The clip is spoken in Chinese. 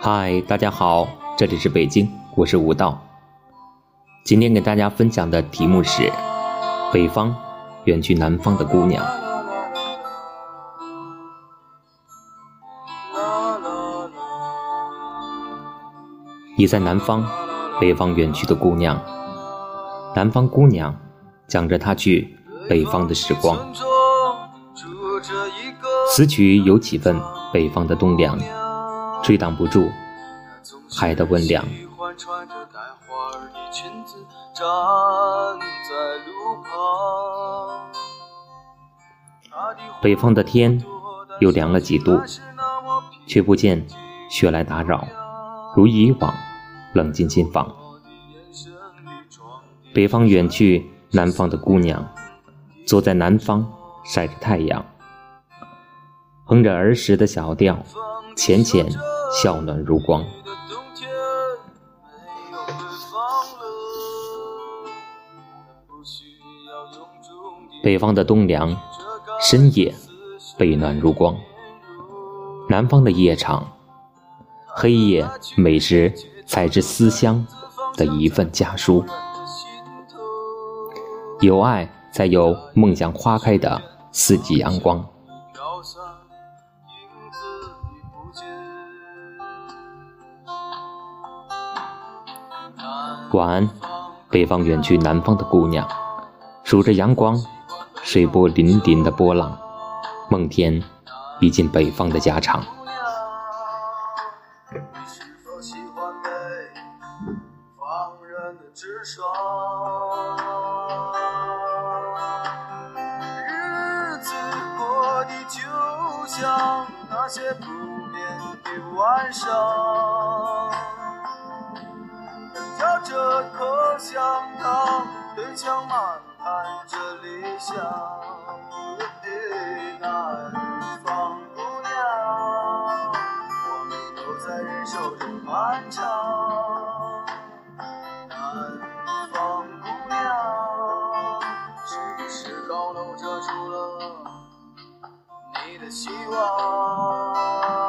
嗨大家好这里是北京我是吴道。今天给大家分享的题目是北方远去南方的姑娘。你在南方，北方远去的姑娘。南方姑娘，讲着她去北方的时光。此曲有几分北方的冬凉。吹挡不住海的温凉。穿着带花的裙子站在路旁北方的天又凉了几度，却不见雪来打扰，如以往冷进心房。北方远去南方的姑娘，坐在南方晒着太阳，哼着儿时的小调，浅浅。笑暖如光。北方的冬凉，深夜被暖如光；南方的夜长，黑夜美食采之思乡的一份家书。有爱，才有梦想花开的四季阳光。晚安，北方远去南方的姑娘，数着阳光，水波粼粼的波浪，梦天已进北方的家常。日子过得就像那些不眠的晚上。这口香糖，对墙漫谈着理想。南方姑娘，我们都在忍受着漫长。南方姑娘，是不是高楼遮住了你的希望？